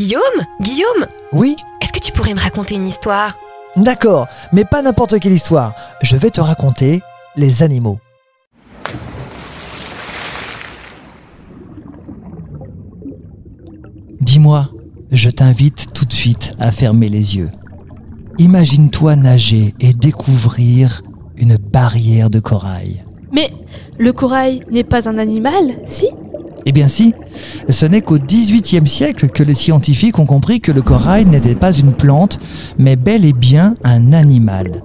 Guillaume Guillaume Oui Est-ce que tu pourrais me raconter une histoire? D'accord, mais pas n'importe quelle histoire. Je vais te raconter les animaux. Dis-moi, je t'invite tout de suite à fermer les yeux. Imagine-toi nager et découvrir une barrière de corail. Mais le corail n'est pas un animal, si? Eh bien si, ce n'est qu'au XVIIIe siècle que les scientifiques ont compris que le corail n'était pas une plante, mais bel et bien un animal.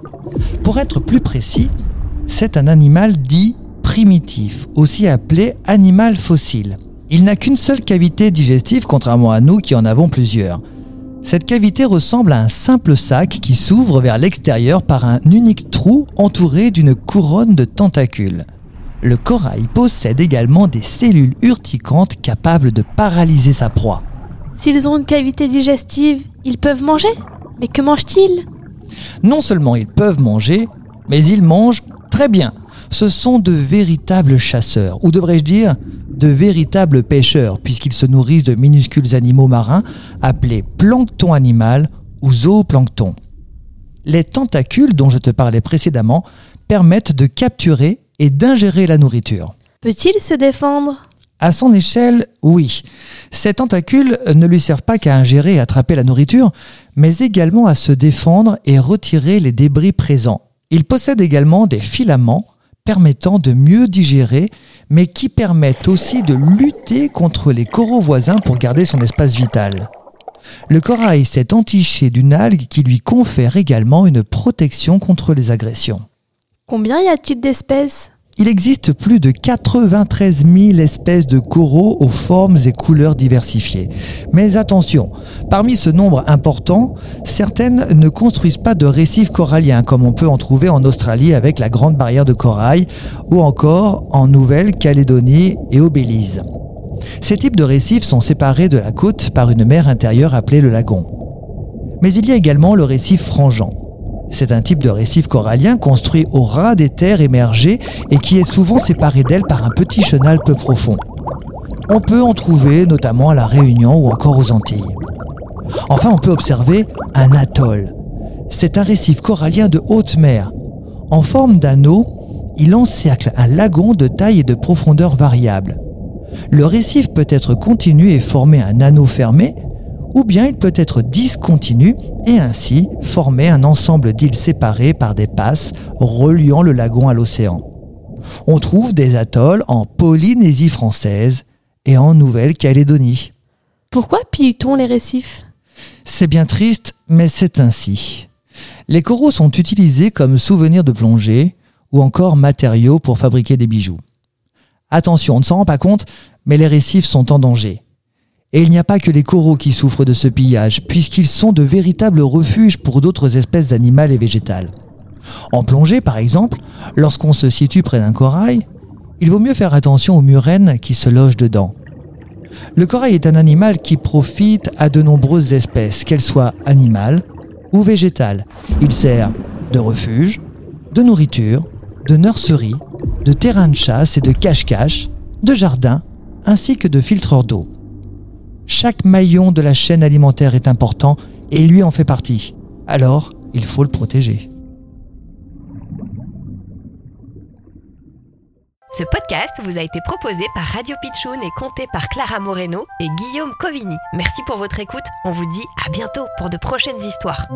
Pour être plus précis, c'est un animal dit primitif, aussi appelé animal fossile. Il n'a qu'une seule cavité digestive, contrairement à nous qui en avons plusieurs. Cette cavité ressemble à un simple sac qui s'ouvre vers l'extérieur par un unique trou entouré d'une couronne de tentacules. Le corail possède également des cellules urticantes capables de paralyser sa proie. S'ils ont une cavité digestive, ils peuvent manger? Mais que mangent-ils? Non seulement ils peuvent manger, mais ils mangent très bien. Ce sont de véritables chasseurs, ou devrais-je dire de véritables pêcheurs, puisqu'ils se nourrissent de minuscules animaux marins appelés plancton animal ou zooplancton. Les tentacules dont je te parlais précédemment permettent de capturer et d'ingérer la nourriture. Peut-il se défendre? À son échelle, oui. Ces tentacules ne lui servent pas qu'à ingérer et attraper la nourriture, mais également à se défendre et retirer les débris présents. Il possède également des filaments permettant de mieux digérer, mais qui permettent aussi de lutter contre les coraux voisins pour garder son espace vital. Le corail s'est entiché d'une algue qui lui confère également une protection contre les agressions. Combien y a-t-il d'espèces? Il existe plus de 93 000 espèces de coraux aux formes et couleurs diversifiées. Mais attention, parmi ce nombre important, certaines ne construisent pas de récifs coralliens comme on peut en trouver en Australie avec la Grande Barrière de Corail ou encore en Nouvelle-Calédonie et au Belize. Ces types de récifs sont séparés de la côte par une mer intérieure appelée le lagon. Mais il y a également le récif frangeant. C'est un type de récif corallien construit au ras des terres émergées et qui est souvent séparé d'elles par un petit chenal peu profond. On peut en trouver notamment à la Réunion ou encore aux Antilles. Enfin, on peut observer un atoll. C'est un récif corallien de haute mer. En forme d'anneau, il encercle un lagon de taille et de profondeur variable. Le récif peut être continu et former un anneau fermé, ou bien il peut être discontinu et ainsi former un ensemble d'îles séparées par des passes reliant le lagon à l'océan. On trouve des atolls en Polynésie française et en Nouvelle-Calédonie. Pourquoi pille-t-on les récifs? C'est bien triste, mais c'est ainsi. Les coraux sont utilisés comme souvenirs de plongée ou encore matériaux pour fabriquer des bijoux. Attention, on ne s'en rend pas compte, mais les récifs sont en danger. Et il n'y a pas que les coraux qui souffrent de ce pillage, puisqu'ils sont de véritables refuges pour d'autres espèces animales et végétales. En plongée, par exemple, lorsqu'on se situe près d'un corail, il vaut mieux faire attention aux murènes qui se logent dedans. Le corail est un animal qui profite à de nombreuses espèces, qu'elles soient animales ou végétales. Il sert de refuge, de nourriture, de nurserie, de terrain de chasse et de cache-cache, de jardin, ainsi que de filtreur d'eau. Chaque maillon de la chaîne alimentaire est important et lui en fait partie. Alors, il faut le protéger. Ce podcast vous a été proposé par Radio Pitchoun et compté par Clara Moreno et Guillaume Covini. Merci pour votre écoute. On vous dit à bientôt pour de prochaines histoires.